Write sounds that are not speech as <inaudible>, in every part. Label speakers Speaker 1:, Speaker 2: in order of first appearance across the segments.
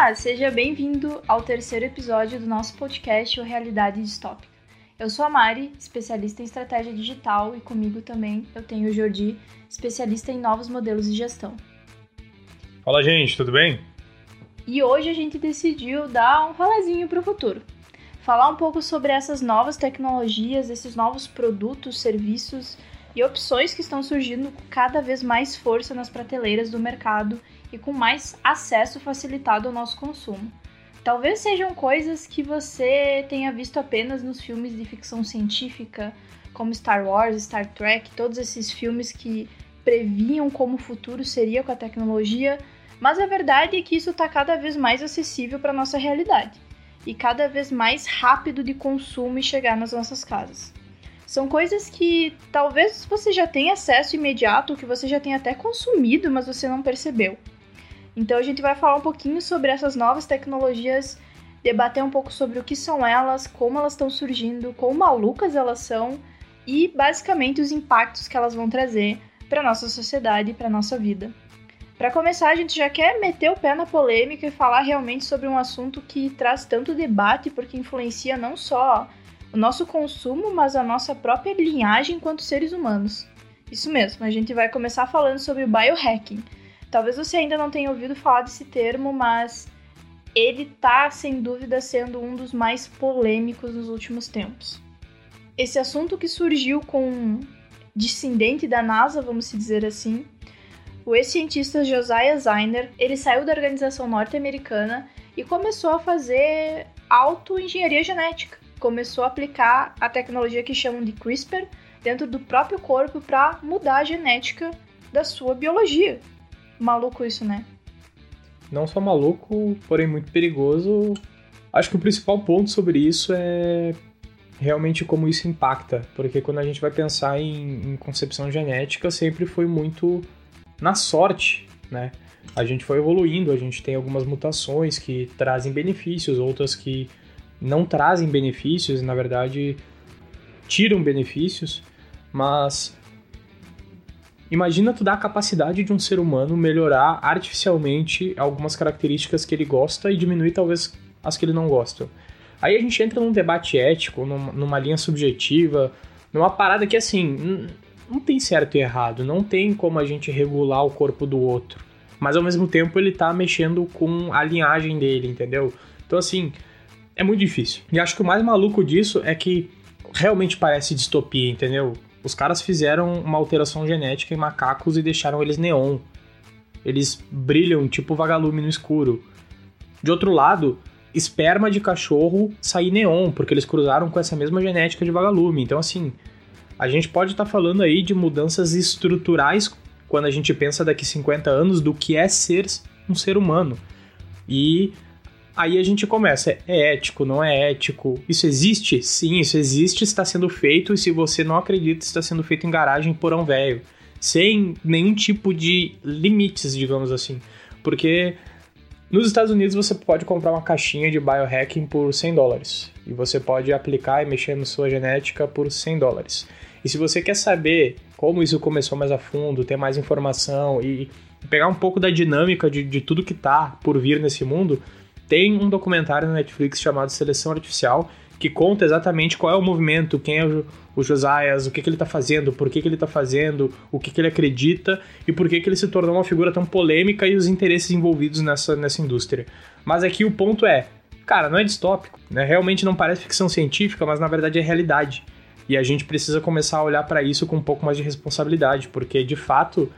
Speaker 1: Olá, seja bem-vindo ao terceiro episódio do nosso podcast O Realidade Distópica. Eu sou a Mari, especialista em estratégia digital, e comigo também eu tenho o Jordi, especialista em novos modelos de gestão.
Speaker 2: Fala, gente, tudo bem?
Speaker 1: E hoje a gente decidiu dar um rolezinho para o futuro. Falar um pouco sobre essas novas tecnologias, esses novos produtos, serviços e opções que estão surgindo com cada vez mais força nas prateleiras do mercado e com mais acesso facilitado ao nosso consumo. Talvez sejam coisas que você tenha visto apenas nos filmes de ficção científica, como Star Wars, Star Trek, todos esses filmes que previam como o futuro seria com a tecnologia, mas a verdade é que isso está cada vez mais acessível para nossa realidade e cada vez mais rápido de consumo e chegar nas nossas casas. São coisas que talvez você já tenha acesso imediato, que você já tenha até consumido, mas você não percebeu. Então a gente vai falar um pouquinho sobre essas novas tecnologias, debater um pouco sobre o que são elas, como elas estão surgindo, quão malucas elas são e basicamente os impactos que elas vão trazer para nossa sociedade e para nossa vida. Para começar, a gente já quer meter o pé na polêmica e falar realmente sobre um assunto que traz tanto debate porque influencia não só o nosso consumo, mas a nossa própria linhagem enquanto seres humanos. Isso mesmo, a gente vai começar falando sobre o biohacking. Talvez você ainda não tenha ouvido falar desse termo, mas ele tá sem dúvida sendo um dos mais polêmicos nos últimos tempos. Esse assunto que surgiu com um descendente da NASA, vamos dizer assim, o ex-cientista Josiah Zeiner, ele saiu da organização norte-americana e começou a fazer auto-engenharia genética começou a aplicar a tecnologia que chamam de CRISPR dentro do próprio corpo para mudar a genética da sua biologia. Maluco isso, né?
Speaker 2: Não só maluco, porém muito perigoso. Acho que o principal ponto sobre isso é realmente como isso impacta, porque quando a gente vai pensar em, em concepção genética, sempre foi muito na sorte, né? A gente foi evoluindo, a gente tem algumas mutações que trazem benefícios, outras que não trazem benefícios, na verdade tiram benefícios, mas imagina tu dar a capacidade de um ser humano melhorar artificialmente algumas características que ele gosta e diminuir talvez as que ele não gosta. Aí a gente entra num debate ético, numa linha subjetiva, numa parada que assim, não tem certo e errado, não tem como a gente regular o corpo do outro. Mas ao mesmo tempo ele tá mexendo com a linhagem dele, entendeu? Então assim, é muito difícil. E acho que o mais maluco disso é que realmente parece distopia, entendeu? Os caras fizeram uma alteração genética em macacos e deixaram eles neon. Eles brilham tipo vagalume no escuro. De outro lado, esperma de cachorro sair neon, porque eles cruzaram com essa mesma genética de vagalume. Então, assim, a gente pode estar tá falando aí de mudanças estruturais quando a gente pensa daqui 50 anos do que é ser um ser humano. E Aí a gente começa, é ético, não é ético? Isso existe? Sim, isso existe, está sendo feito, e se você não acredita, está sendo feito em garagem porão velho. Sem nenhum tipo de limites, digamos assim. Porque nos Estados Unidos você pode comprar uma caixinha de biohacking por 100 dólares. E você pode aplicar e mexer na sua genética por 100 dólares. E se você quer saber como isso começou mais a fundo, ter mais informação e pegar um pouco da dinâmica de, de tudo que está por vir nesse mundo, tem um documentário na Netflix chamado Seleção Artificial, que conta exatamente qual é o movimento, quem é o, Josias, o que, que ele está fazendo, por que, que ele está fazendo, o que, que ele acredita e por que, que ele se tornou uma figura tão polêmica e os interesses envolvidos nessa, nessa indústria. Mas aqui o ponto é, cara, não é distópico, né? realmente não parece ficção científica, mas na verdade é realidade. E a gente precisa começar a olhar para isso com um pouco mais de responsabilidade, porque de fato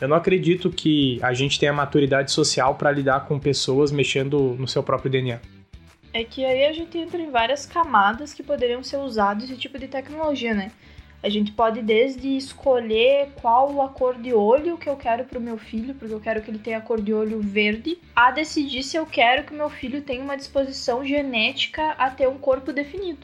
Speaker 2: eu não acredito que a gente tenha maturidade social para lidar com pessoas mexendo no seu próprio DNA.
Speaker 1: É que aí a gente entra em várias camadas que poderiam ser usados esse tipo de tecnologia, né? A gente pode desde escolher qual a cor de olho que eu quero para o meu filho, porque eu quero que ele tenha a cor de olho verde, a decidir se eu quero que meu filho tenha uma disposição genética a ter um corpo definido.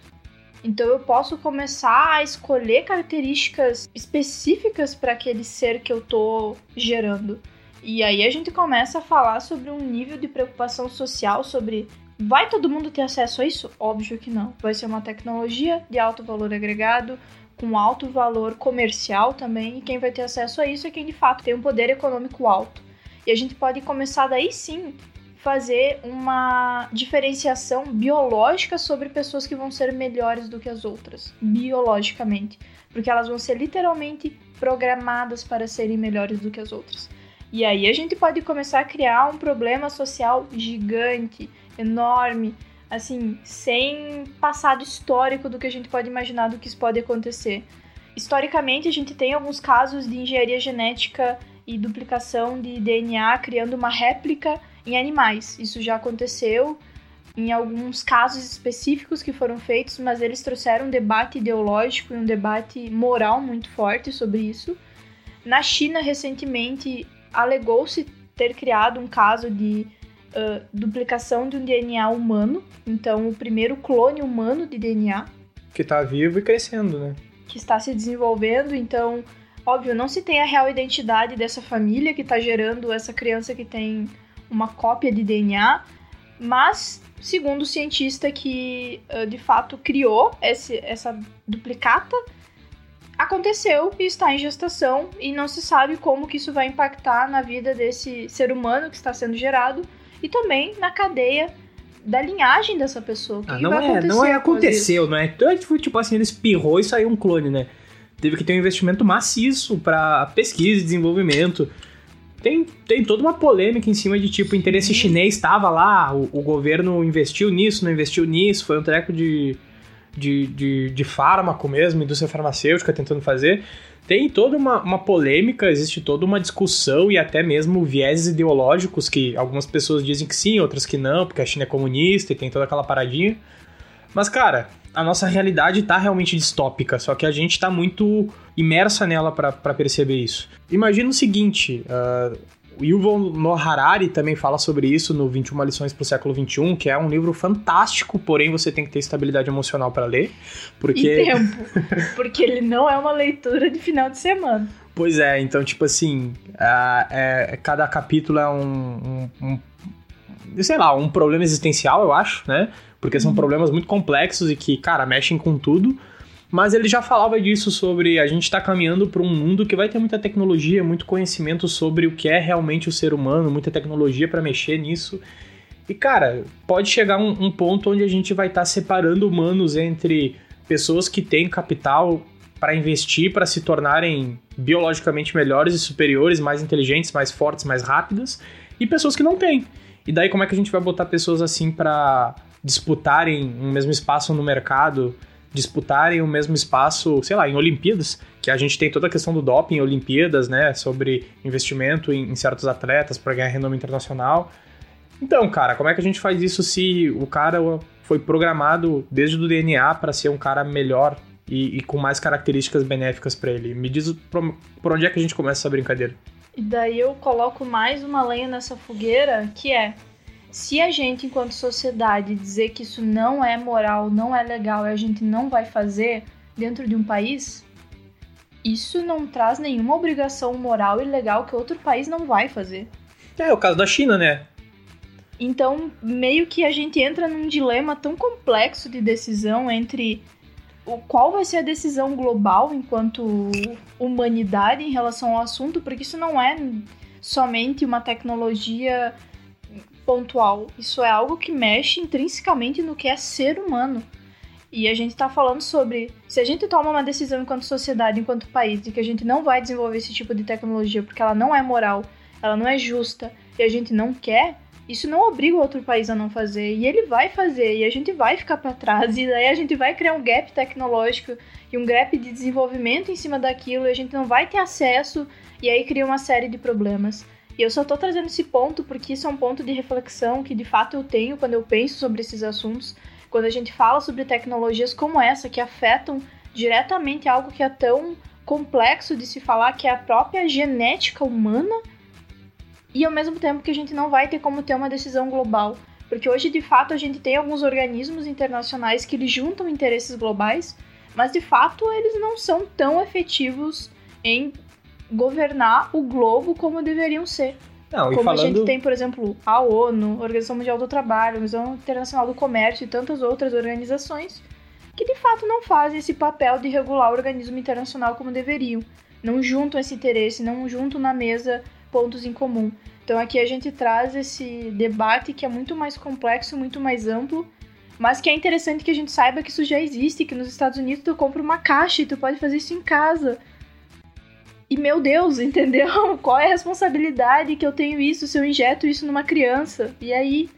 Speaker 1: Então eu posso começar a escolher características específicas para aquele ser que eu tô gerando. E aí a gente começa a falar sobre um nível de preocupação social sobre vai todo mundo ter acesso a isso? Óbvio que não. Vai ser uma tecnologia de alto valor agregado, com alto valor comercial também, e quem vai ter acesso a isso é quem de fato tem um poder econômico alto. E a gente pode começar daí sim fazer uma diferenciação biológica sobre pessoas que vão ser melhores do que as outras, biologicamente, porque elas vão ser literalmente programadas para serem melhores do que as outras. E aí a gente pode começar a criar um problema social gigante, enorme, assim, sem passado histórico do que a gente pode imaginar do que isso pode acontecer. Historicamente, a gente tem alguns casos de engenharia genética e duplicação de DNA criando uma réplica em animais. Isso já aconteceu em alguns casos específicos que foram feitos, mas eles trouxeram um debate ideológico e um debate moral muito forte sobre isso. Na China, recentemente, alegou-se ter criado um caso de uh, duplicação de um DNA humano, então o primeiro clone humano de DNA.
Speaker 3: Que está vivo e crescendo, né?
Speaker 1: Que está se desenvolvendo, então, óbvio, não se tem a real identidade dessa família que está gerando essa criança que tem uma cópia de DNA, mas segundo o cientista que uh, de fato criou esse, essa duplicata, aconteceu e está em gestação e não se sabe como que isso vai impactar na vida desse ser humano que está sendo gerado e também na cadeia da linhagem dessa pessoa.
Speaker 2: Ah, não, é, não é aconteceu, não é? Então, tipo assim, ele espirrou e saiu um clone, né? Teve que ter um investimento maciço para pesquisa e desenvolvimento. Tem, tem toda uma polêmica em cima de tipo, o interesse chinês estava lá, o, o governo investiu nisso, não investiu nisso, foi um treco de de, de, de fármaco mesmo, indústria farmacêutica tentando fazer. Tem toda uma, uma polêmica, existe toda uma discussão e até mesmo vieses ideológicos que algumas pessoas dizem que sim, outras que não, porque a China é comunista e tem toda aquela paradinha. Mas, cara, a nossa realidade tá realmente distópica, só que a gente tá muito imersa nela para perceber isso. Imagina o seguinte: uh, o Yuval Noah Harari também fala sobre isso no 21 lições para o século 21, que é um livro fantástico, porém você tem que ter estabilidade emocional para ler, porque
Speaker 1: e tempo, <laughs> porque ele não é uma leitura de final de semana.
Speaker 2: Pois é, então tipo assim, é, é, cada capítulo é um, um, um, sei lá, um problema existencial, eu acho, né? Porque são uhum. problemas muito complexos e que, cara, mexem com tudo. Mas ele já falava disso sobre a gente estar tá caminhando para um mundo que vai ter muita tecnologia, muito conhecimento sobre o que é realmente o ser humano, muita tecnologia para mexer nisso. E cara, pode chegar um, um ponto onde a gente vai estar tá separando humanos entre pessoas que têm capital para investir para se tornarem biologicamente melhores e superiores, mais inteligentes, mais fortes, mais rápidas, e pessoas que não têm. E daí como é que a gente vai botar pessoas assim para disputarem um mesmo espaço no mercado? disputarem o mesmo espaço, sei lá, em Olimpíadas, que a gente tem toda a questão do doping em Olimpíadas, né, sobre investimento em, em certos atletas para ganhar renome internacional. Então, cara, como é que a gente faz isso se o cara foi programado desde o DNA para ser um cara melhor e, e, com mais características benéficas para ele? Me diz por, por onde é que a gente começa essa brincadeira?
Speaker 1: E daí eu coloco mais uma lenha nessa fogueira, que é se a gente, enquanto sociedade, dizer que isso não é moral, não é legal e a gente não vai fazer dentro de um país, isso não traz nenhuma obrigação moral e legal que outro país não vai fazer.
Speaker 2: É, o caso da China, né?
Speaker 1: Então, meio que a gente entra num dilema tão complexo de decisão entre o qual vai ser a decisão global enquanto humanidade em relação ao assunto, porque isso não é somente uma tecnologia pontual. Isso é algo que mexe intrinsecamente no que é ser humano. E a gente está falando sobre se a gente toma uma decisão enquanto sociedade, enquanto país, de que a gente não vai desenvolver esse tipo de tecnologia porque ela não é moral, ela não é justa e a gente não quer, isso não obriga o outro país a não fazer. E ele vai fazer e a gente vai ficar para trás. E daí a gente vai criar um gap tecnológico e um gap de desenvolvimento em cima daquilo e a gente não vai ter acesso e aí cria uma série de problemas. E eu só tô trazendo esse ponto porque isso é um ponto de reflexão que de fato eu tenho quando eu penso sobre esses assuntos, quando a gente fala sobre tecnologias como essa que afetam diretamente algo que é tão complexo de se falar, que é a própria genética humana, e ao mesmo tempo que a gente não vai ter como ter uma decisão global. Porque hoje, de fato, a gente tem alguns organismos internacionais que eles juntam interesses globais, mas de fato eles não são tão efetivos em governar o globo como deveriam ser. Não, como falando... a gente tem, por exemplo, a ONU, a Organização Mundial do Trabalho, a Organização Internacional do Comércio e tantas outras organizações que de fato não fazem esse papel de regular o organismo internacional como deveriam. Não juntam esse interesse, não juntam na mesa pontos em comum. Então aqui a gente traz esse debate que é muito mais complexo, muito mais amplo, mas que é interessante que a gente saiba que isso já existe, que nos Estados Unidos tu compra uma caixa e tu pode fazer isso em casa. E meu Deus, <laughs> entendeu? Qual é a responsabilidade que eu tenho isso se eu injeto isso numa criança? E aí?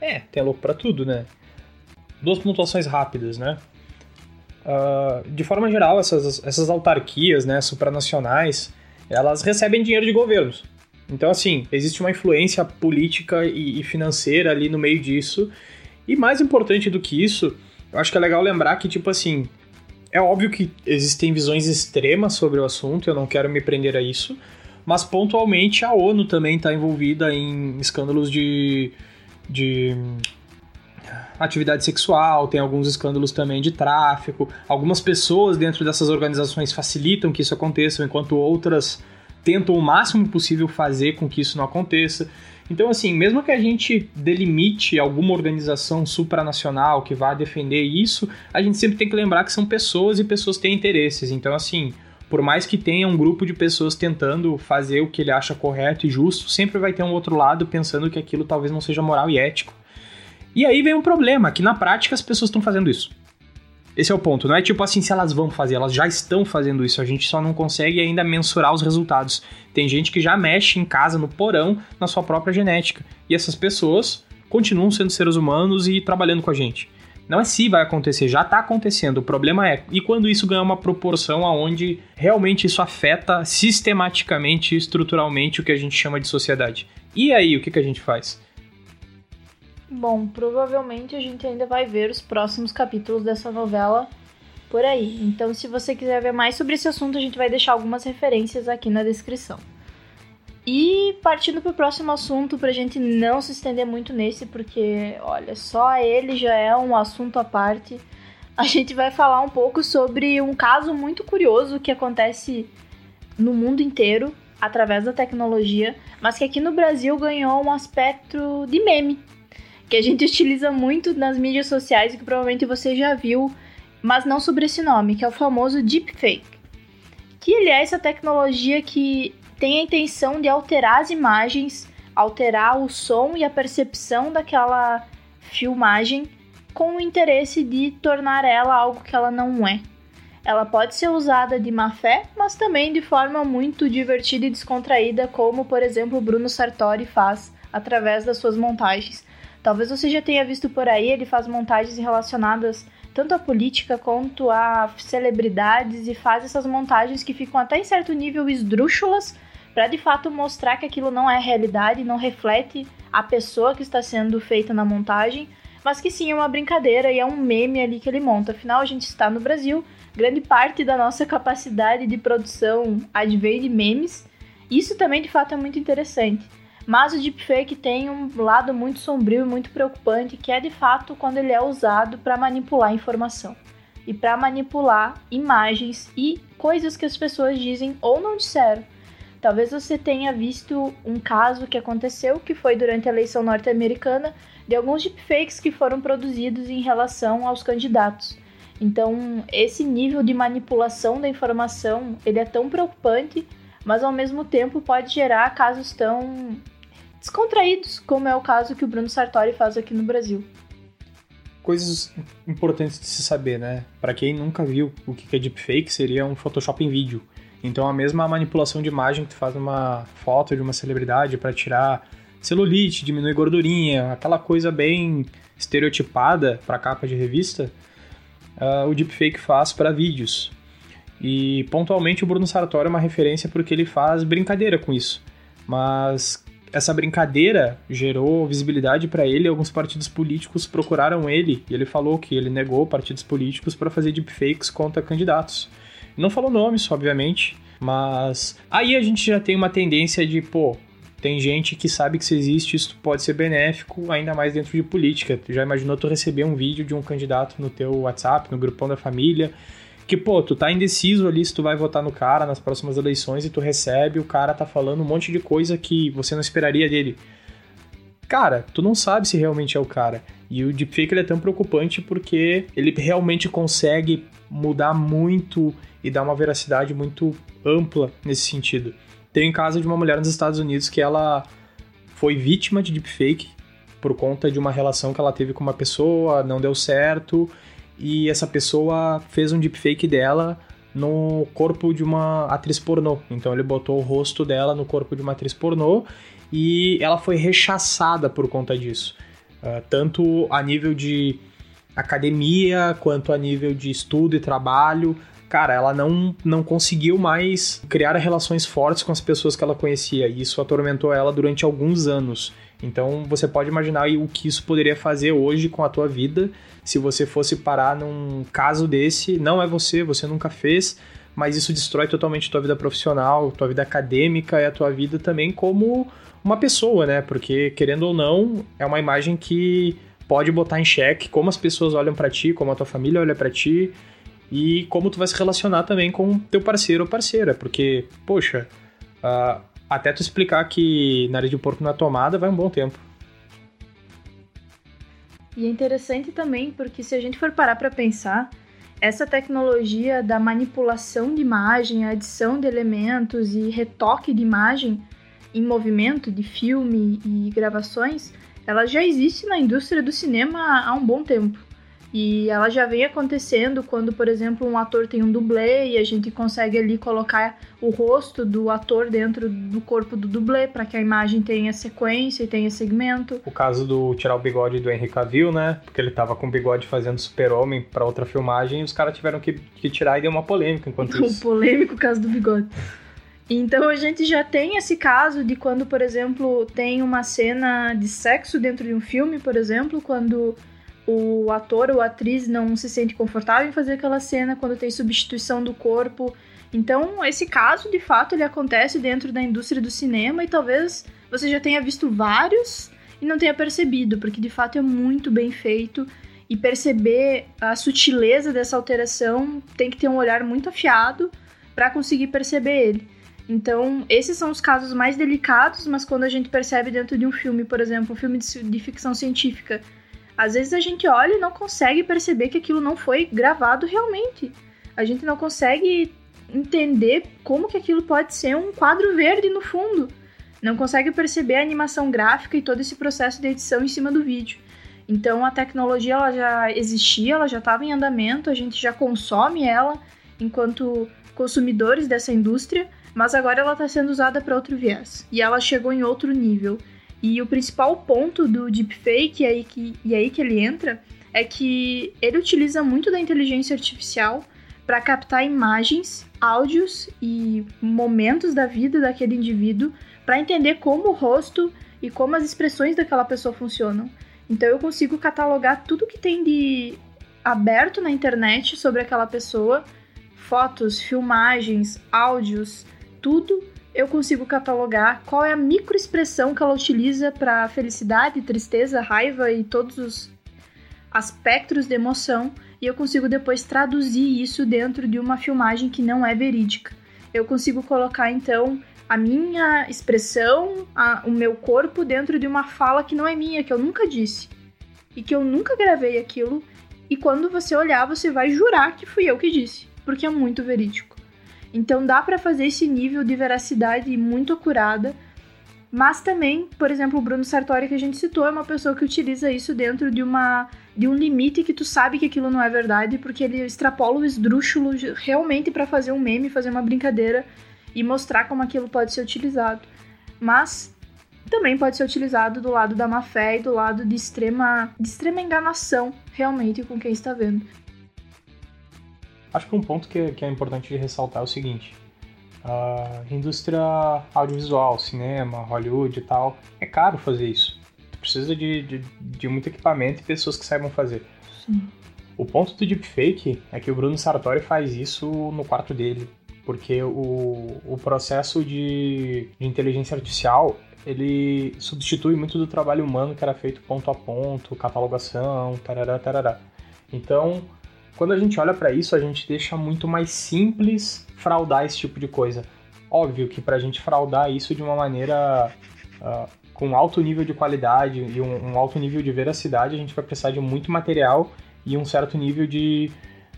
Speaker 2: É, tem louco para tudo, né? Duas pontuações rápidas, né? Uh, de forma geral, essas, essas autarquias né, supranacionais, elas recebem dinheiro de governos. Então, assim, existe uma influência política e, e financeira ali no meio disso. E mais importante do que isso, eu acho que é legal lembrar que, tipo assim, é óbvio que existem visões extremas sobre o assunto, eu não quero me prender a isso, mas pontualmente a ONU também está envolvida em escândalos de, de atividade sexual, tem alguns escândalos também de tráfico. Algumas pessoas dentro dessas organizações facilitam que isso aconteça, enquanto outras tentam o máximo possível fazer com que isso não aconteça. Então, assim, mesmo que a gente delimite alguma organização supranacional que vá defender isso, a gente sempre tem que lembrar que são pessoas e pessoas têm interesses. Então, assim, por mais que tenha um grupo de pessoas tentando fazer o que ele acha correto e justo, sempre vai ter um outro lado pensando que aquilo talvez não seja moral e ético. E aí vem um problema, que na prática as pessoas estão fazendo isso. Esse é o ponto. Não é tipo assim se elas vão fazer, elas já estão fazendo isso. A gente só não consegue ainda mensurar os resultados. Tem gente que já mexe em casa, no porão, na sua própria genética. E essas pessoas continuam sendo seres humanos e trabalhando com a gente. Não é se vai acontecer, já está acontecendo. O problema é e quando isso ganha uma proporção aonde realmente isso afeta sistematicamente estruturalmente o que a gente chama de sociedade. E aí, o que, que a gente faz?
Speaker 1: Bom, provavelmente a gente ainda vai ver os próximos capítulos dessa novela por aí. Então, se você quiser ver mais sobre esse assunto, a gente vai deixar algumas referências aqui na descrição. E partindo para o próximo assunto, para a gente não se estender muito nesse, porque, olha, só ele já é um assunto à parte. A gente vai falar um pouco sobre um caso muito curioso que acontece no mundo inteiro através da tecnologia, mas que aqui no Brasil ganhou um aspecto de meme que a gente utiliza muito nas mídias sociais e que provavelmente você já viu, mas não sobre esse nome, que é o famoso deepfake. Que ele é essa tecnologia que tem a intenção de alterar as imagens, alterar o som e a percepção daquela filmagem com o interesse de tornar ela algo que ela não é. Ela pode ser usada de má fé, mas também de forma muito divertida e descontraída, como por exemplo Bruno Sartori faz através das suas montagens. Talvez você já tenha visto por aí, ele faz montagens relacionadas tanto à política quanto a celebridades e faz essas montagens que ficam até em certo nível esdrúxulas para de fato mostrar que aquilo não é realidade, não reflete a pessoa que está sendo feita na montagem, mas que sim é uma brincadeira e é um meme ali que ele monta. Afinal, a gente está no Brasil, grande parte da nossa capacidade de produção advém de memes. Isso também de fato é muito interessante. Mas o deepfake tem um lado muito sombrio e muito preocupante, que é de fato quando ele é usado para manipular informação e para manipular imagens e coisas que as pessoas dizem ou não disseram. Talvez você tenha visto um caso que aconteceu, que foi durante a eleição norte-americana, de alguns deepfakes que foram produzidos em relação aos candidatos. Então, esse nível de manipulação da informação, ele é tão preocupante, mas ao mesmo tempo pode gerar casos tão descontraídos, como é o caso que o Bruno Sartori faz aqui no Brasil.
Speaker 2: Coisas importantes de se saber, né? Para quem nunca viu o que é deepfake, seria um Photoshop em vídeo. Então a mesma manipulação de imagem que tu faz uma foto de uma celebridade para tirar celulite, diminuir gordurinha, aquela coisa bem estereotipada para capa de revista, uh, o deepfake faz para vídeos. E pontualmente o Bruno Sartori é uma referência porque ele faz brincadeira com isso. Mas essa brincadeira gerou visibilidade para ele. Alguns partidos políticos procuraram ele e ele falou que ele negou partidos políticos para fazer deepfakes contra candidatos. Não falou nomes, obviamente, mas aí a gente já tem uma tendência de, pô, tem gente que sabe que se existe, isso pode ser benéfico, ainda mais dentro de política. Tu já imaginou tu receber um vídeo de um candidato no teu WhatsApp, no grupão da família, que, pô, tu tá indeciso ali se tu vai votar no cara nas próximas eleições e tu recebe, o cara tá falando um monte de coisa que você não esperaria dele. Cara, tu não sabe se realmente é o cara. E o deepfake ele é tão preocupante porque ele realmente consegue mudar muito e dar uma veracidade muito ampla nesse sentido. Tem um caso de uma mulher nos Estados Unidos que ela foi vítima de deepfake por conta de uma relação que ela teve com uma pessoa, não deu certo, e essa pessoa fez um deepfake dela no corpo de uma atriz pornô. Então ele botou o rosto dela no corpo de uma atriz pornô e ela foi rechaçada por conta disso. Uh, tanto a nível de academia quanto a nível de estudo e trabalho. Cara, ela não, não conseguiu mais criar relações fortes com as pessoas que ela conhecia, e isso atormentou ela durante alguns anos. Então você pode imaginar o que isso poderia fazer hoje com a tua vida se você fosse parar num caso desse. Não é você, você nunca fez, mas isso destrói totalmente a tua vida profissional, tua vida acadêmica e a tua vida também como uma pessoa, né? Porque querendo ou não, é uma imagem que pode botar em xeque como as pessoas olham para ti, como a tua família olha para ti e como tu vai se relacionar também com teu parceiro ou parceira, porque, poxa, uh, até tu explicar que nariz de porco na tomada vai um bom tempo.
Speaker 1: E é interessante também porque se a gente for parar para pensar, essa tecnologia da manipulação de imagem, adição de elementos e retoque de imagem em movimento de filme e gravações, ela já existe na indústria do cinema há um bom tempo. E ela já vem acontecendo quando, por exemplo, um ator tem um dublê e a gente consegue ali colocar o rosto do ator dentro do corpo do dublê para que a imagem tenha sequência e tenha segmento.
Speaker 2: O caso do tirar o bigode do Henry Cavill, né? Porque ele tava com o bigode fazendo Super-Homem para outra filmagem e os caras tiveram que, que, tirar e deu uma polêmica enquanto <laughs> isso.
Speaker 1: Um polêmico caso do bigode. Então a gente já tem esse caso de quando, por exemplo, tem uma cena de sexo dentro de um filme, por exemplo, quando o ator ou atriz não se sente confortável em fazer aquela cena quando tem substituição do corpo. Então, esse caso, de fato, ele acontece dentro da indústria do cinema e talvez você já tenha visto vários e não tenha percebido, porque de fato é muito bem feito e perceber a sutileza dessa alteração tem que ter um olhar muito afiado para conseguir perceber ele. Então, esses são os casos mais delicados, mas quando a gente percebe dentro de um filme, por exemplo, um filme de, de ficção científica, às vezes a gente olha e não consegue perceber que aquilo não foi gravado realmente. A gente não consegue entender como que aquilo pode ser um quadro verde no fundo. Não consegue perceber a animação gráfica e todo esse processo de edição em cima do vídeo. Então a tecnologia ela já existia, ela já estava em andamento, a gente já consome ela enquanto consumidores dessa indústria, mas agora ela está sendo usada para outro viés. E ela chegou em outro nível. E o principal ponto do deepfake, e aí que, e aí que ele entra, é que ele utiliza muito da inteligência artificial para captar imagens, áudios e momentos da vida daquele indivíduo para entender como o rosto e como as expressões daquela pessoa funcionam. Então eu consigo catalogar tudo que tem de aberto na internet sobre aquela pessoa, fotos, filmagens, áudios, tudo eu consigo catalogar qual é a microexpressão que ela utiliza para felicidade, tristeza, raiva e todos os aspectos de emoção, e eu consigo depois traduzir isso dentro de uma filmagem que não é verídica. Eu consigo colocar então a minha expressão, a, o meu corpo dentro de uma fala que não é minha, que eu nunca disse e que eu nunca gravei aquilo. E quando você olhar, você vai jurar que fui eu que disse, porque é muito verídico. Então dá para fazer esse nível de veracidade muito acurada. Mas também, por exemplo, o Bruno Sartori que a gente citou é uma pessoa que utiliza isso dentro de uma de um limite que tu sabe que aquilo não é verdade, porque ele extrapola o esdrúxulo realmente para fazer um meme, fazer uma brincadeira e mostrar como aquilo pode ser utilizado. Mas também pode ser utilizado do lado da má fé e do lado de extrema, de extrema enganação, realmente, com quem está vendo.
Speaker 2: Acho que um ponto que, que é importante de ressaltar é o seguinte: a indústria audiovisual, cinema, Hollywood e tal, é caro fazer isso. Precisa de, de, de muito equipamento e pessoas que saibam fazer.
Speaker 1: Sim.
Speaker 2: O ponto do deepfake é que o Bruno Sartori faz isso no quarto dele, porque o, o processo de, de inteligência artificial ele substitui muito do trabalho humano que era feito ponto a ponto, catalogação, tarará, tarará. Então, quando a gente olha para isso, a gente deixa muito mais simples fraudar esse tipo de coisa. Óbvio que para a gente fraudar isso de uma maneira uh, com alto nível de qualidade e um, um, alto nível de veracidade, a gente vai precisar de muito material e um certo nível de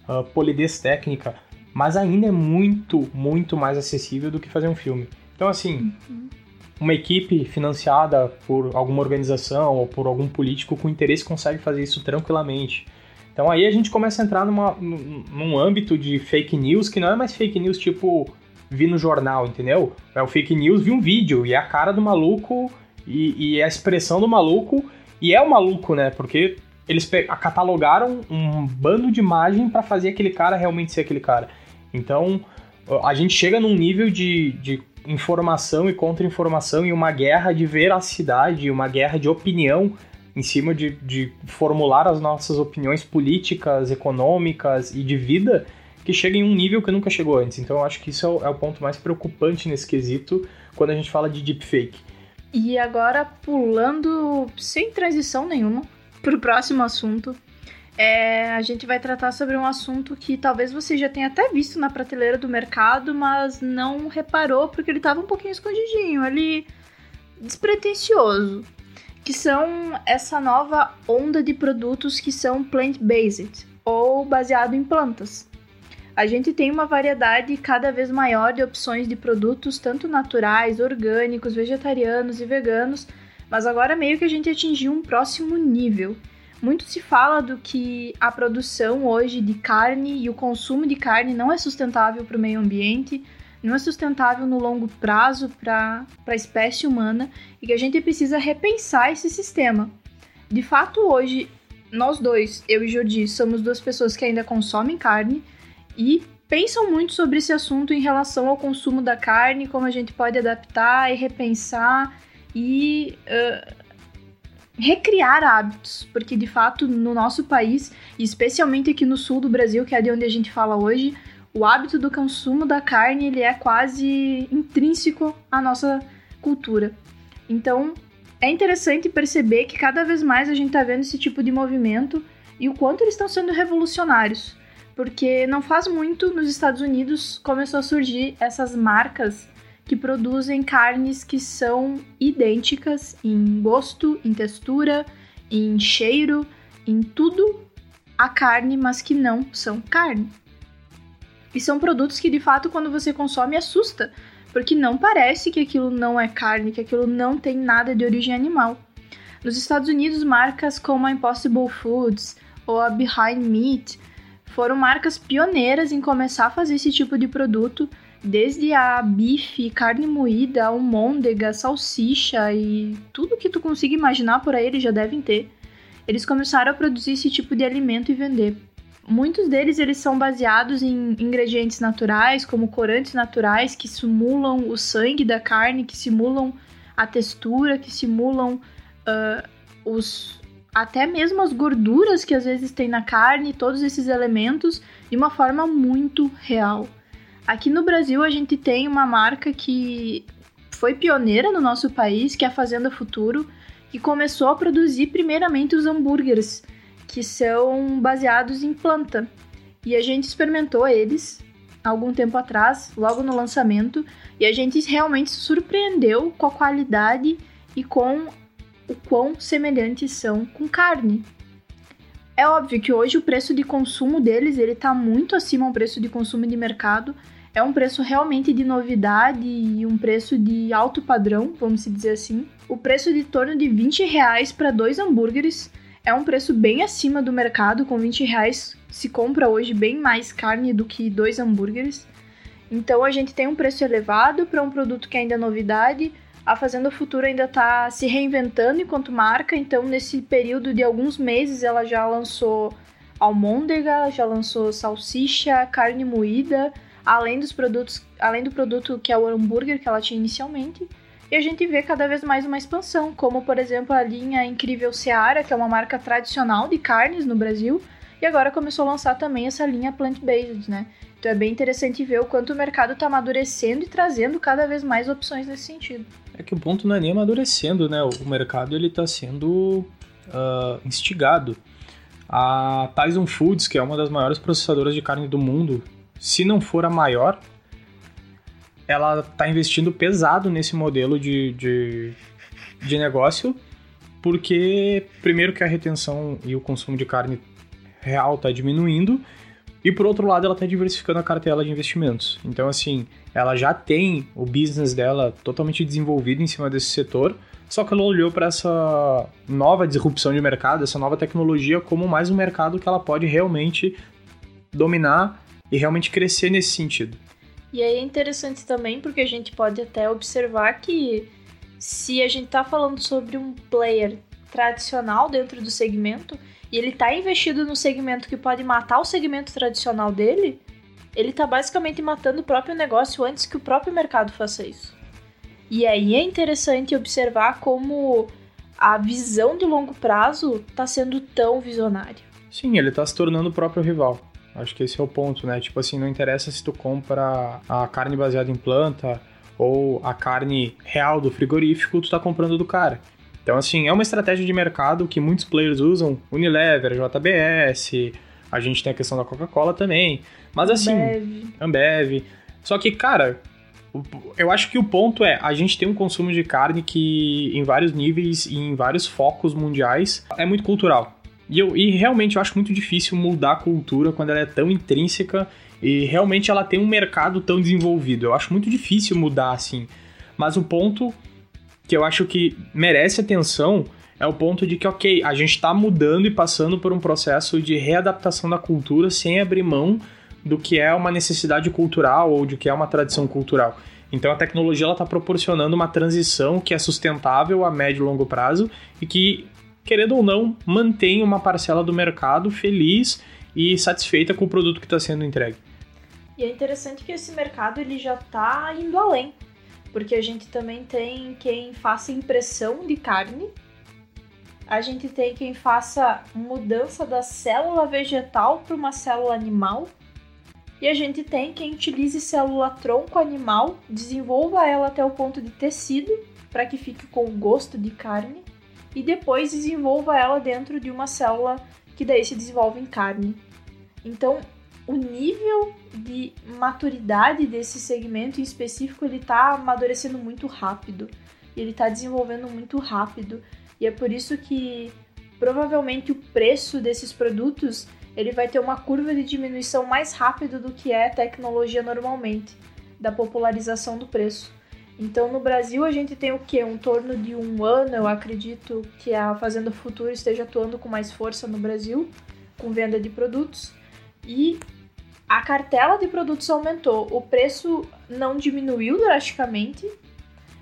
Speaker 2: uh, polidez técnica. Mas ainda é muito, muito mais acessível do que fazer um filme. Então, assim, uhum. uma equipe financiada por alguma organização ou por algum político com interesse consegue fazer isso tranquilamente. Então aí a gente começa a entrar numa, num âmbito de fake news que não é mais fake news tipo vi no jornal, entendeu? É o fake news, vi um vídeo e é a cara do maluco e, e é a expressão do maluco e é o maluco, né? Porque eles catalogaram um bando de imagem para fazer aquele cara realmente ser aquele cara. Então a gente chega num nível de, de informação e contra-informação e uma guerra de veracidade, uma guerra de opinião em cima de, de formular as nossas opiniões políticas, econômicas e de vida que chega em um nível que nunca chegou antes. Então eu acho que isso é o, é o ponto mais preocupante nesse quesito quando a gente fala de deepfake.
Speaker 1: E agora, pulando sem transição nenhuma para o próximo assunto, é, a gente vai tratar sobre um assunto que talvez você já tenha até visto na prateleira do mercado, mas não reparou porque ele estava um pouquinho escondidinho, ali despretensioso que são essa nova onda de produtos que são plant-based ou baseado em plantas. A gente tem uma variedade cada vez maior de opções de produtos, tanto naturais, orgânicos, vegetarianos e veganos, mas agora meio que a gente atingiu um próximo nível. Muito se fala do que a produção hoje de carne e o consumo de carne não é sustentável para o meio ambiente, não é sustentável no longo prazo para a espécie humana e que a gente precisa repensar esse sistema. De fato, hoje, nós dois, eu e Jordi, somos duas pessoas que ainda consomem carne e pensam muito sobre esse assunto em relação ao consumo da carne, como a gente pode adaptar e repensar e uh, recriar hábitos, porque de fato no nosso país, especialmente aqui no sul do Brasil, que é de onde a gente fala hoje, o hábito do consumo da carne ele é quase intrínseco à nossa cultura. Então, é interessante perceber que cada vez mais a gente está vendo esse tipo de movimento e o quanto eles estão sendo revolucionários. Porque não faz muito nos Estados Unidos começou a surgir essas marcas que produzem carnes que são idênticas em gosto, em textura, em cheiro, em tudo a carne, mas que não são carne. E são produtos que de fato, quando você consome, assusta, porque não parece que aquilo não é carne, que aquilo não tem nada de origem animal. Nos Estados Unidos, marcas como a Impossible Foods ou a Behind Meat foram marcas pioneiras em começar a fazer esse tipo de produto, desde a bife, carne moída, almôndega, salsicha e tudo que tu consiga imaginar por aí eles já devem ter. Eles começaram a produzir esse tipo de alimento e vender. Muitos deles eles são baseados em ingredientes naturais, como corantes naturais que simulam o sangue da carne, que simulam a textura, que simulam uh, os até mesmo as gorduras que às vezes tem na carne, todos esses elementos de uma forma muito real. Aqui no Brasil a gente tem uma marca que foi pioneira no nosso país, que é a Fazenda Futuro, que começou a produzir primeiramente os hambúrgueres que são baseados em planta. E a gente experimentou eles algum tempo atrás, logo no lançamento, e a gente realmente se surpreendeu com a qualidade e com o quão semelhantes são com carne. É óbvio que hoje o preço de consumo deles ele está muito acima do preço de consumo de mercado. É um preço realmente de novidade e um preço de alto padrão, vamos dizer assim. O preço de torno de 20 reais para dois hambúrgueres é um preço bem acima do mercado, com 20 reais se compra hoje bem mais carne do que dois hambúrgueres. Então a gente tem um preço elevado para um produto que ainda é novidade. A Fazenda Futura ainda está se reinventando enquanto marca, então nesse período de alguns meses ela já lançou almôndega, já lançou salsicha, carne moída, além dos produtos, além do produto que é o hambúrguer que ela tinha inicialmente. E a gente vê cada vez mais uma expansão, como por exemplo a linha Incrível Seara, que é uma marca tradicional de carnes no Brasil, e agora começou a lançar também essa linha plant-based, né? Então é bem interessante ver o quanto o mercado está amadurecendo e trazendo cada vez mais opções nesse sentido.
Speaker 2: É que o ponto não é nem amadurecendo, né? O mercado ele está sendo uh, instigado. A Tyson Foods, que é uma das maiores processadoras de carne do mundo, se não for a maior, ela está investindo pesado nesse modelo de, de, de negócio, porque, primeiro, que a retenção e o consumo de carne real está diminuindo, E por outro lado, ela está diversificando a cartela de investimentos. Então, assim, ela já tem o business dela totalmente desenvolvido em cima desse setor, só que ela olhou para essa nova disrupção de mercado, essa nova tecnologia, como mais um mercado que ela pode realmente dominar e realmente crescer nesse sentido.
Speaker 1: E aí é interessante também porque a gente pode até observar que se a gente está falando sobre um player tradicional dentro do segmento, e ele está investido no segmento que pode matar o segmento tradicional dele, ele está basicamente matando o próprio negócio antes que o próprio mercado faça isso. E aí é interessante observar como a visão de longo prazo está sendo tão visionária.
Speaker 2: Sim, ele está se tornando o próprio rival. Acho que esse é o ponto, né? Tipo assim, não interessa se tu compra a carne baseada em planta ou a carne real do frigorífico, tu tá comprando do cara. Então, assim, é uma estratégia de mercado que muitos players usam, Unilever, JBS, a gente tem a questão da Coca-Cola também, mas assim, Ambev. Ambev. Só que, cara, eu acho que o ponto é, a gente tem um consumo de carne que em vários níveis e em vários focos mundiais é muito cultural. E, eu, e realmente eu acho muito difícil mudar a cultura quando ela é tão intrínseca e realmente ela tem um mercado tão desenvolvido. Eu acho muito difícil mudar assim. Mas o ponto que eu acho que merece atenção é o ponto de que, ok, a gente está mudando e passando por um processo de readaptação da cultura sem abrir mão do que é uma necessidade cultural ou de que é uma tradição cultural. Então a tecnologia está proporcionando uma transição que é sustentável a médio e longo prazo e que, querendo ou não, mantém uma parcela do mercado feliz e satisfeita com o produto que está sendo entregue.
Speaker 1: E é interessante que esse mercado ele já está indo além porque a gente também tem quem faça impressão de carne, a gente tem quem faça mudança da célula vegetal para uma célula animal, e a gente tem quem utilize célula tronco animal, desenvolva ela até o ponto de tecido para que fique com o gosto de carne e depois desenvolva ela dentro de uma célula que daí se desenvolve em carne. Então, o nível de maturidade desse segmento em específico ele está amadurecendo muito rápido. Ele está desenvolvendo muito rápido. E é por isso que provavelmente o preço desses produtos ele vai ter uma curva de diminuição mais rápida do que é a tecnologia normalmente, da popularização do preço. Então no Brasil a gente tem o que? Um torno de um ano, eu acredito que a Fazenda Futuro esteja atuando com mais força no Brasil, com venda de produtos. E a cartela de produtos aumentou, o preço não diminuiu drasticamente,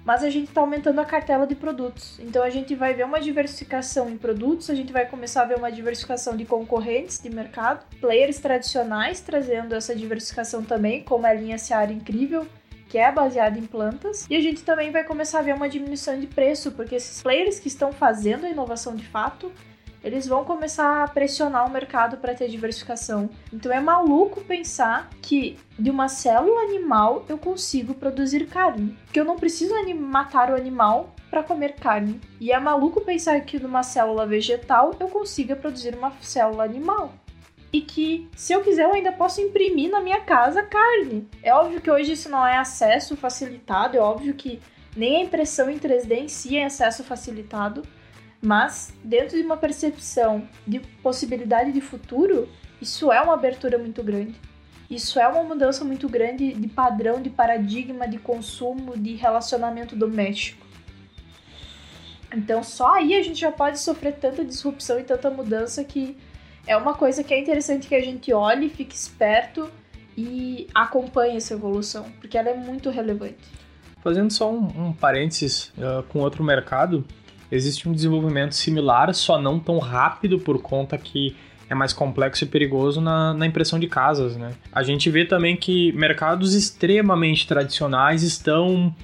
Speaker 1: mas a gente está aumentando a cartela de produtos. Então a gente vai ver uma diversificação em produtos, a gente vai começar a ver uma diversificação de concorrentes de mercado, players tradicionais trazendo essa diversificação também, como a linha Seara Incrível, que é baseada em plantas, e a gente também vai começar a ver uma diminuição de preço, porque esses players que estão fazendo a inovação de fato eles vão começar a pressionar o mercado para ter diversificação. Então é maluco pensar que de uma célula animal eu consigo produzir carne, que eu não preciso matar o animal para comer carne. E é maluco pensar que de uma célula vegetal eu consiga produzir uma célula animal. E que, se eu quiser, eu ainda posso imprimir na minha casa carne. É óbvio que hoje isso não é acesso facilitado, é óbvio que nem a impressão em 3D em si é acesso facilitado, mas, dentro de uma percepção de possibilidade de futuro, isso é uma abertura muito grande. Isso é uma mudança muito grande de padrão, de paradigma de consumo, de relacionamento doméstico. Então, só aí a gente já pode sofrer tanta disrupção e tanta mudança que é uma coisa que é interessante que a gente olhe, fique esperto e acompanhe essa evolução, porque ela é muito relevante.
Speaker 2: Fazendo só um, um parênteses uh, com outro mercado, existe um desenvolvimento similar, só não tão rápido por conta que é mais complexo e perigoso na, na, impressão de casas, né? A gente vê também que mercados extremamente tradicionais estão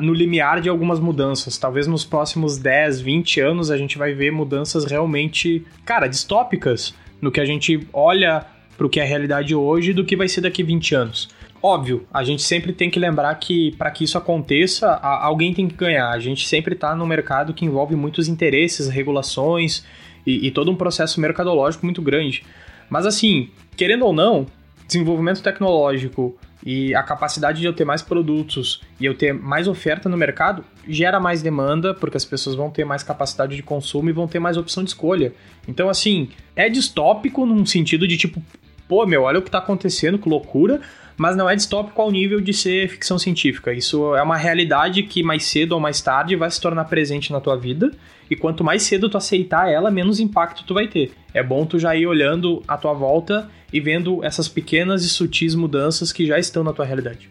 Speaker 2: no limiar de algumas mudanças. Talvez nos próximos 10, 20 anos a gente vai ver mudanças realmente, cara, distópicas no que a gente olha para o que é a realidade hoje do que vai ser daqui 20 anos. Óbvio, a gente sempre tem que lembrar que para que isso aconteça, alguém tem que ganhar. A gente sempre está num mercado que envolve muitos interesses, regulações e, e todo um processo mercadológico muito grande. Mas assim, querendo ou não, desenvolvimento tecnológico e a capacidade de eu ter mais produtos e eu ter mais oferta no mercado gera mais demanda, porque as pessoas vão ter mais capacidade de consumo e vão ter mais opção de escolha. Então, assim, é distópico num sentido de tipo, pô, meu, olha o que tá acontecendo, que loucura, mas não é distópico ao nível de ser ficção científica. Isso é uma realidade que mais cedo ou mais tarde vai se tornar presente na tua vida, e quanto mais cedo tu aceitar ela, menos impacto tu vai ter. É bom tu já ir olhando à tua volta e vendo essas pequenas e sutis mudanças que já estão na tua realidade.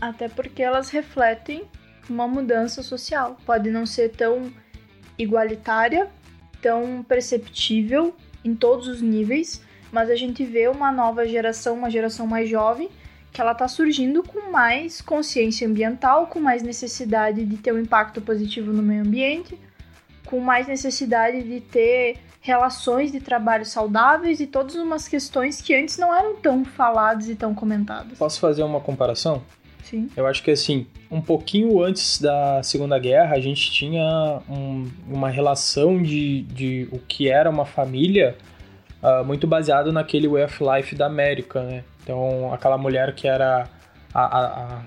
Speaker 1: Até porque elas refletem uma mudança social. Pode não ser tão igualitária, tão perceptível em todos os níveis, mas a gente vê uma nova geração, uma geração mais jovem, que ela está surgindo com mais consciência ambiental, com mais necessidade de ter um impacto positivo no meio ambiente, com mais necessidade de ter relações de trabalho saudáveis e todas umas questões que antes não eram tão faladas e tão comentadas.
Speaker 2: Posso fazer uma comparação?
Speaker 1: Sim.
Speaker 2: Eu acho que assim, um pouquinho antes da Segunda Guerra, a gente tinha um, uma relação de, de o que era uma família uh, muito baseado naquele way of life da América, né? Então, aquela mulher que era a, a,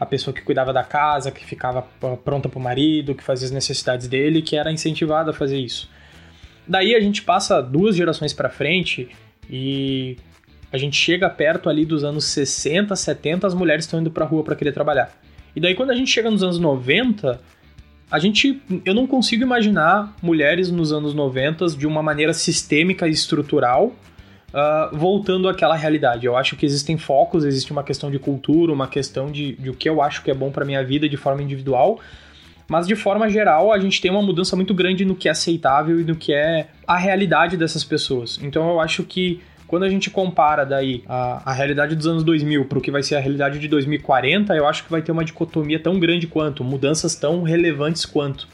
Speaker 2: a pessoa que cuidava da casa, que ficava pronta para o marido, que fazia as necessidades dele, que era incentivada a fazer isso. Daí a gente passa duas gerações para frente e a gente chega perto ali dos anos 60, 70, as mulheres estão indo pra rua para querer trabalhar. E daí quando a gente chega nos anos 90, a gente eu não consigo imaginar mulheres nos anos 90 de uma maneira sistêmica e estrutural uh, voltando àquela realidade. Eu acho que existem focos, existe uma questão de cultura, uma questão de, de o que eu acho que é bom para minha vida de forma individual, mas de forma geral a gente tem uma mudança muito grande no que é aceitável e no que é a realidade dessas pessoas. Então eu acho que quando a gente compara daí a, a realidade dos anos 2000 para o que vai ser a realidade de 2040, eu acho que vai ter uma dicotomia tão grande quanto, mudanças tão relevantes quanto.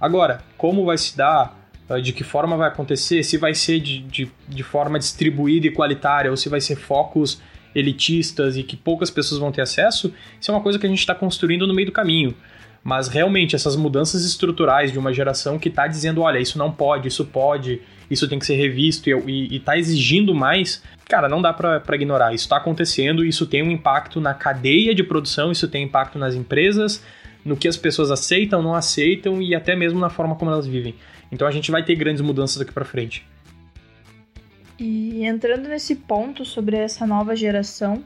Speaker 2: Agora, como vai se dar, ah, de que forma vai acontecer, se vai ser de, de, de forma distribuída e qualitária ou se vai ser focos elitistas e que poucas pessoas vão ter acesso, isso é uma coisa que a gente está construindo no meio do caminho. Mas realmente, essas mudanças estruturais de uma geração que está dizendo: olha, isso não pode, isso pode, isso tem que ser revisto e, está exigindo mais, cara, não dá para ignorar. Isso está acontecendo isso tem um impacto na cadeia de produção, isso tem impacto nas empresas, no que as pessoas aceitam, não aceitam e até mesmo na forma como elas vivem. Então a gente vai ter grandes mudanças daqui para frente.
Speaker 1: E entrando nesse ponto sobre essa nova geração,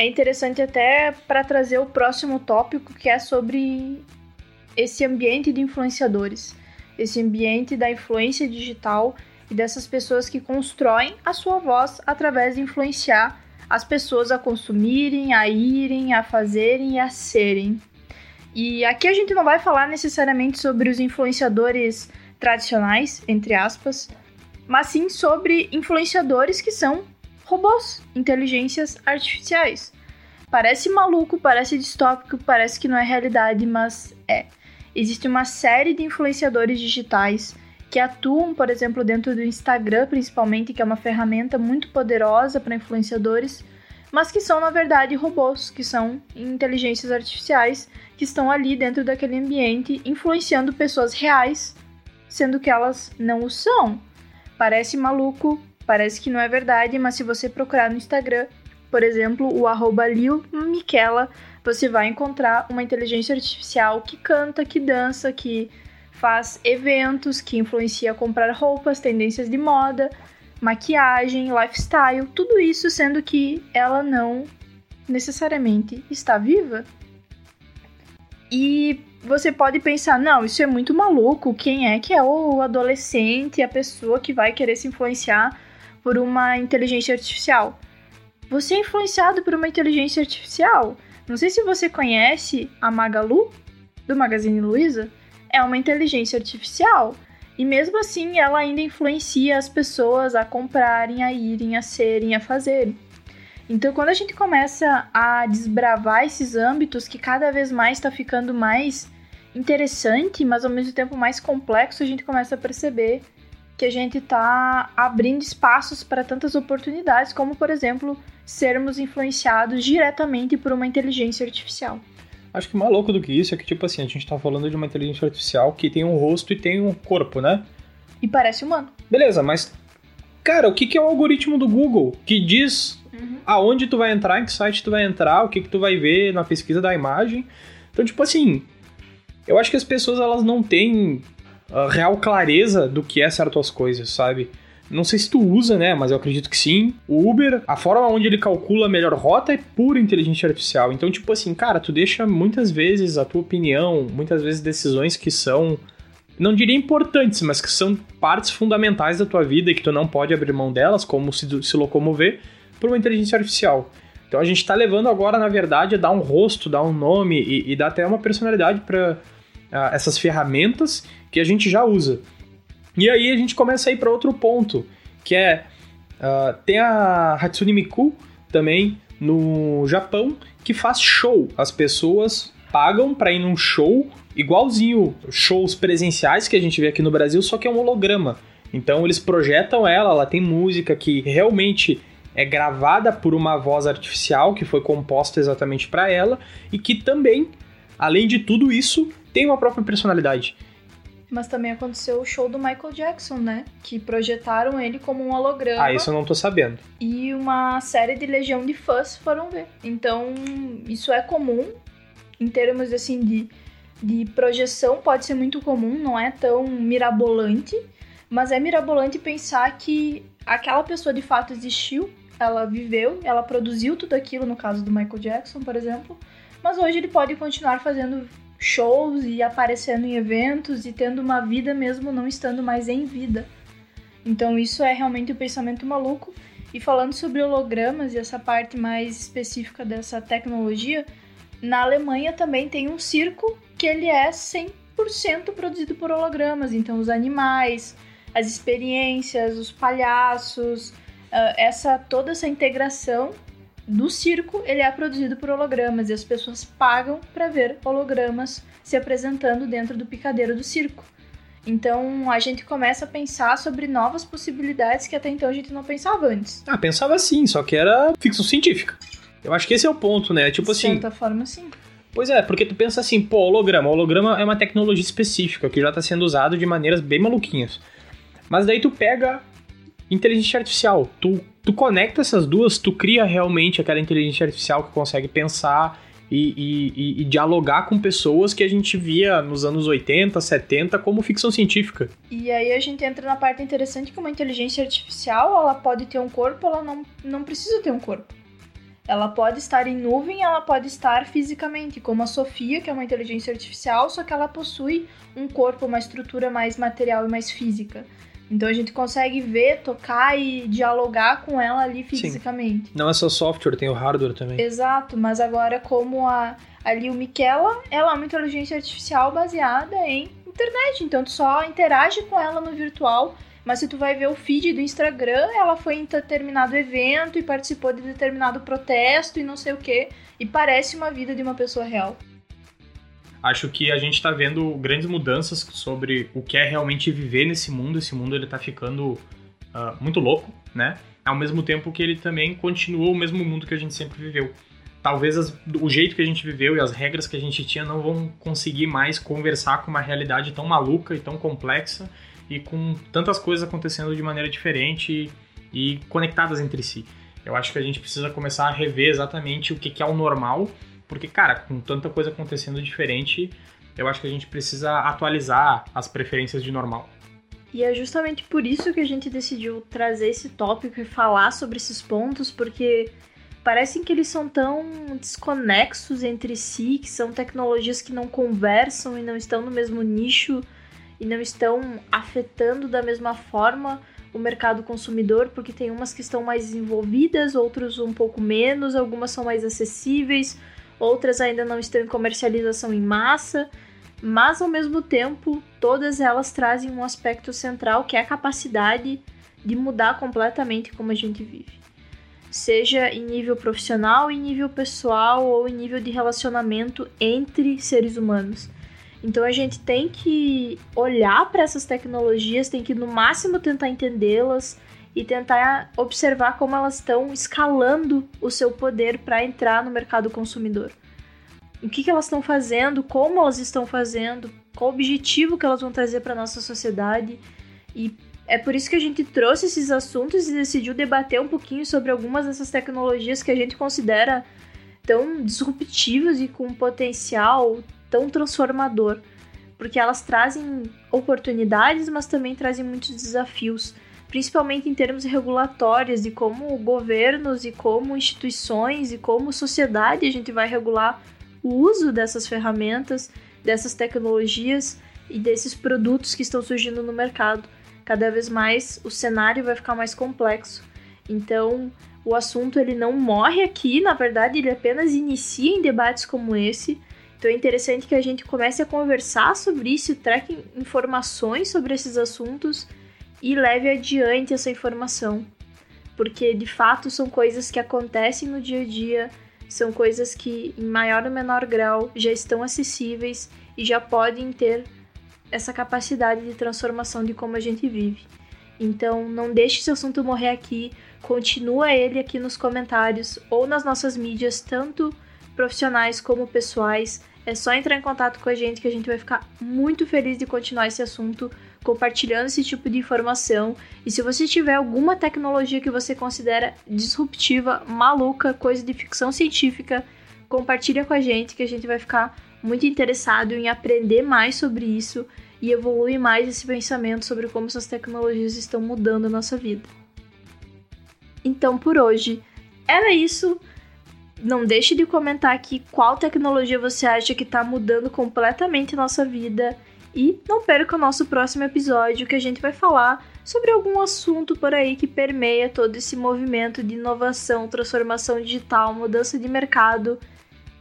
Speaker 1: é interessante até para trazer o próximo tópico que é sobre esse ambiente de influenciadores, esse ambiente da influência digital e dessas pessoas que constroem a sua voz através de influenciar as pessoas a consumirem, a irem, a fazerem e a serem. E aqui a gente não vai falar necessariamente sobre os influenciadores tradicionais, entre aspas, mas sim sobre influenciadores que são robôs, inteligências artificiais. Parece maluco, parece distópico, parece que não é realidade, mas é. Existe uma série de influenciadores digitais que atuam, por exemplo, dentro do Instagram, principalmente, que é uma ferramenta muito poderosa para influenciadores, mas que são, na verdade, robôs, que são inteligências artificiais que estão ali dentro daquele ambiente influenciando pessoas reais, sendo que elas não o são. Parece maluco, Parece que não é verdade, mas se você procurar no Instagram, por exemplo, o arroba Lil Miquela, você vai encontrar uma inteligência artificial que canta, que dança, que faz eventos, que influencia a comprar roupas, tendências de moda, maquiagem, lifestyle, tudo isso sendo que ela não necessariamente está viva. E você pode pensar, não, isso é muito maluco, quem é que é o adolescente, a pessoa que vai querer se influenciar por uma inteligência artificial. Você é influenciado por uma inteligência artificial. Não sei se você conhece a Magalu, do Magazine Luiza. É uma inteligência artificial. E mesmo assim, ela ainda influencia as pessoas a comprarem, a irem, a serem, a fazerem. Então, quando a gente começa a desbravar esses âmbitos que cada vez mais está ficando mais interessante, mas ao mesmo tempo mais complexo, a gente começa a perceber que a gente está abrindo espaços para tantas oportunidades, como por exemplo, sermos influenciados diretamente por uma inteligência artificial.
Speaker 2: Acho que mais louco do que isso é que, tipo assim, a gente está falando de uma inteligência artificial que tem um rosto e tem um corpo, né?
Speaker 1: E parece humano.
Speaker 2: Beleza, mas, cara, o que, que é o algoritmo do Google que diz uhum. aonde tu vai entrar, em que site tu vai entrar, o que, que tu vai ver na pesquisa da imagem? Então, tipo assim, eu acho que as pessoas elas não têm real clareza do que é certas coisas, sabe? não sei se tu usa, né? Mas eu acredito que sim. O Uber, a forma onde ele calcula a melhor rota é pura inteligência artificial. Então, tipo assim, cara, tu deixa muitas vezes a tua opinião, muitas vezes decisões que são não diria importantes, mas que são partes fundamentais da tua vida e que tu não pode abrir mão delas, como se, se locomover, por uma inteligência artificial. Então a gente está levando agora, na verdade, a dar um rosto, dar um nome e, e dar até uma personalidade para uh, ah, essas ferramentas que a gente já usa. E aí a gente começa a ir para outro ponto, que é uh, tem a Hatsune Miku também no Japão que faz show. As pessoas pagam para ir num show igualzinho shows presenciais que a gente vê aqui no Brasil, só que é um holograma. Então eles projetam ela, ela tem música que realmente é gravada por uma voz artificial que foi composta exatamente para ela e que também, além de tudo isso, tem uma própria personalidade.
Speaker 1: Mas também aconteceu o show do Michael Jackson, né? Que projetaram ele como um holograma.
Speaker 2: Ah, isso eu não tô sabendo.
Speaker 1: E uma série de legião de fãs foram ver. Então, isso é comum em termos assim de, de projeção, pode ser muito comum, não é tão mirabolante, mas é mirabolante pensar que aquela pessoa de fato existiu, ela viveu, ela produziu tudo aquilo, no caso do Michael Jackson, por exemplo, mas hoje ele pode continuar fazendo shows e aparecendo em eventos e tendo uma vida mesmo não estando mais em vida. Então isso é realmente o um pensamento maluco. E falando sobre hologramas e essa parte mais específica dessa tecnologia, na Alemanha também tem um circo que ele é 100% produzido por hologramas. Então os animais, as experiências, os palhaços, uh, essa toda essa integração do circo, ele é produzido por hologramas e as pessoas pagam para ver hologramas se apresentando dentro do picadeiro do circo. Então a gente começa a pensar sobre novas possibilidades que até então a gente não pensava antes.
Speaker 2: Ah, pensava sim, só que era ficção científica. Eu acho que esse é o ponto, né? Tipo
Speaker 1: De
Speaker 2: assim.
Speaker 1: De certa forma, sim.
Speaker 2: Pois é, porque tu pensa assim, pô, holograma. Holograma é uma tecnologia específica que já está sendo usado de maneiras bem maluquinhas. Mas daí tu pega inteligência artificial. Tu, tu conecta essas duas, tu cria realmente aquela inteligência artificial que consegue pensar e, e, e, dialogar com pessoas que a gente via nos anos 80, 70 como ficção científica.
Speaker 1: E aí a gente entra na parte interessante que uma inteligência artificial, ela pode ter um corpo, ela não, não precisa ter um corpo. Ela pode estar em nuvem, ela pode estar fisicamente, como a Sofia, que é uma inteligência artificial, só que ela possui um corpo, uma estrutura mais material e mais física. Então a gente consegue ver, tocar e dialogar com ela ali fisicamente.
Speaker 2: Sim. Não é só software, tem o hardware também.
Speaker 1: Exato, mas agora como a, ali o Miquela, ela é uma inteligência artificial baseada em internet, então tu só interage com ela no virtual, mas se tu vai ver o feed do Instagram, ela foi em determinado evento e participou de determinado protesto e não sei o que, e parece uma vida de uma pessoa real
Speaker 2: acho que a gente está vendo grandes mudanças sobre o que é realmente viver nesse mundo. Esse mundo ele tá ficando uh, muito louco, né? Ao mesmo tempo que ele também continua o mesmo mundo que a gente sempre viveu. Talvez as, o jeito que a gente viveu e as regras que a gente tinha não vão conseguir mais conversar com uma realidade tão maluca e tão complexa e com tantas coisas acontecendo de maneira diferente e, e conectadas entre si. Eu acho que a gente precisa começar a rever exatamente o que, que é o normal porque, cara, com tanta coisa acontecendo diferente, eu acho que a gente precisa atualizar as preferências de normal.
Speaker 1: E é justamente por isso que a gente decidiu trazer esse tópico e falar sobre esses pontos, porque parecem que eles são tão desconexos entre si, que são tecnologias que não conversam e não estão no mesmo nicho e não estão afetando da mesma forma o mercado consumidor, porque tem umas que estão mais desenvolvidas, outras um pouco menos, algumas são mais acessíveis, outras ainda não estão em comercialização em massa, mas ao mesmo tempo todas elas trazem um aspecto central que é a capacidade de mudar completamente como a gente vive. Seja em nível profissional, em nível pessoal ou em nível de relacionamento entre seres humanos. Então a gente tem que olhar para essas tecnologias, tem que no máximo tentar entendê-las, e tentar observar como elas estão escalando o seu poder para entrar no mercado consumidor. O que, que elas estão fazendo, como elas estão fazendo, qual o objetivo que elas vão trazer para nossa sociedade. E é por isso que a gente trouxe esses assuntos e decidiu debater um pouquinho sobre algumas dessas tecnologias que a gente considera tão disruptivas e com um potencial tão transformador. Porque elas trazem oportunidades, mas também trazem muitos desafios principalmente em termos regulatórios, de como governos e como instituições e como sociedade a gente vai regular o uso dessas ferramentas, dessas tecnologias e desses produtos que estão surgindo no mercado. Cada vez mais o cenário vai ficar mais complexo. Então, o assunto ele não morre aqui, na verdade, ele apenas inicia em debates como esse. Então é interessante que a gente comece a conversar sobre isso, traque informações sobre esses assuntos e leve adiante essa informação. Porque de fato são coisas que acontecem no dia a dia, são coisas que em maior ou menor grau já estão acessíveis e já podem ter essa capacidade de transformação de como a gente vive. Então não deixe esse assunto morrer aqui, continua ele aqui nos comentários ou nas nossas mídias, tanto profissionais como pessoais. É só entrar em contato com a gente que a gente vai ficar muito feliz de continuar esse assunto compartilhando esse tipo de informação. E se você tiver alguma tecnologia que você considera disruptiva, maluca, coisa de ficção científica, compartilha com a gente que a gente vai ficar muito interessado em aprender mais sobre isso e evoluir mais esse pensamento sobre como essas tecnologias estão mudando a nossa vida. Então, por hoje, era isso. Não deixe de comentar aqui qual tecnologia você acha que está mudando completamente a nossa vida e não perca o nosso próximo episódio que a gente vai falar sobre algum assunto por aí que permeia todo esse movimento de inovação, transformação digital, mudança de mercado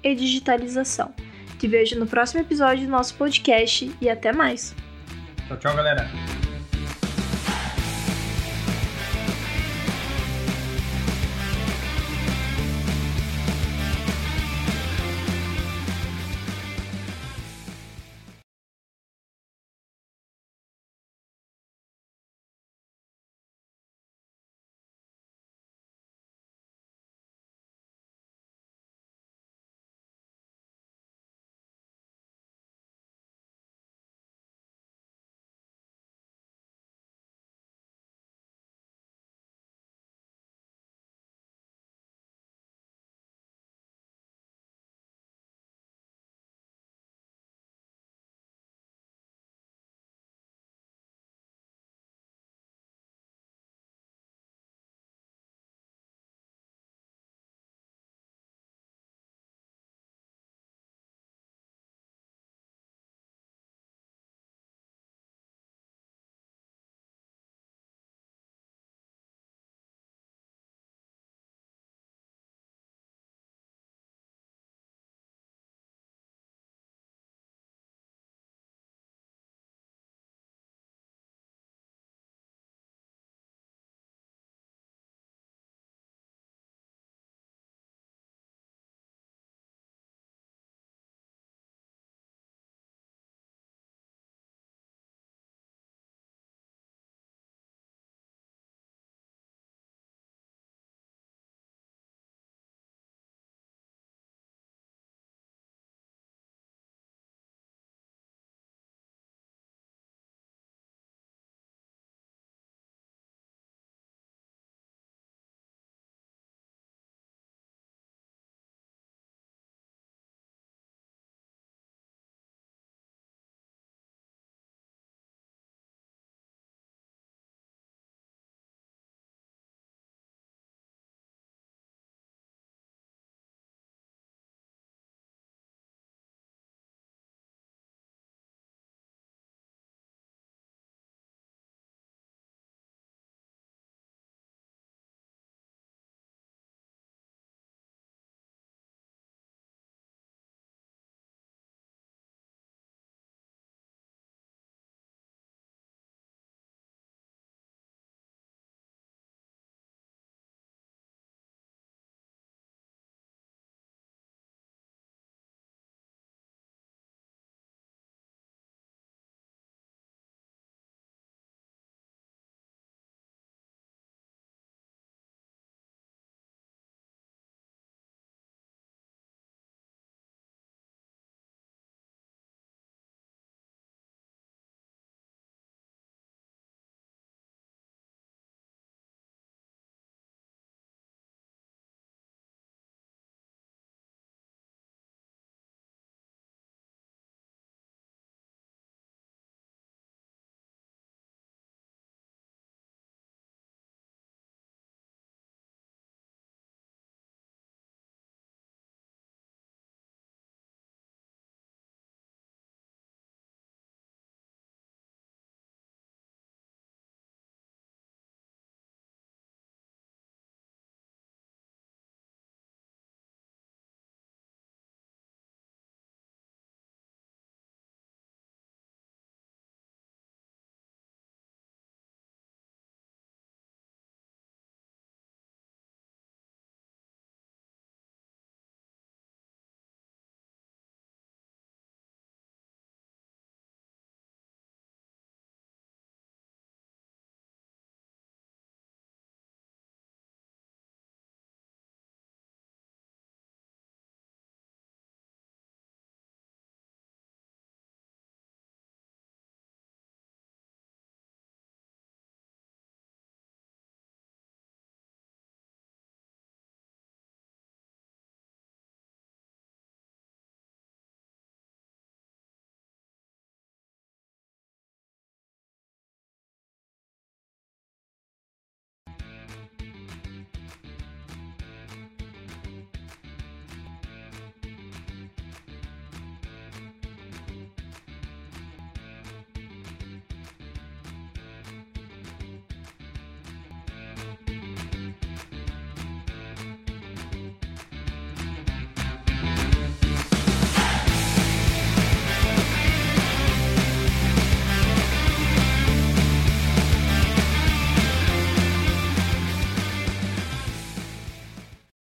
Speaker 1: e digitalização. Te vejo no próximo episódio do nosso podcast e até mais.
Speaker 4: Tchau, tchau, galera.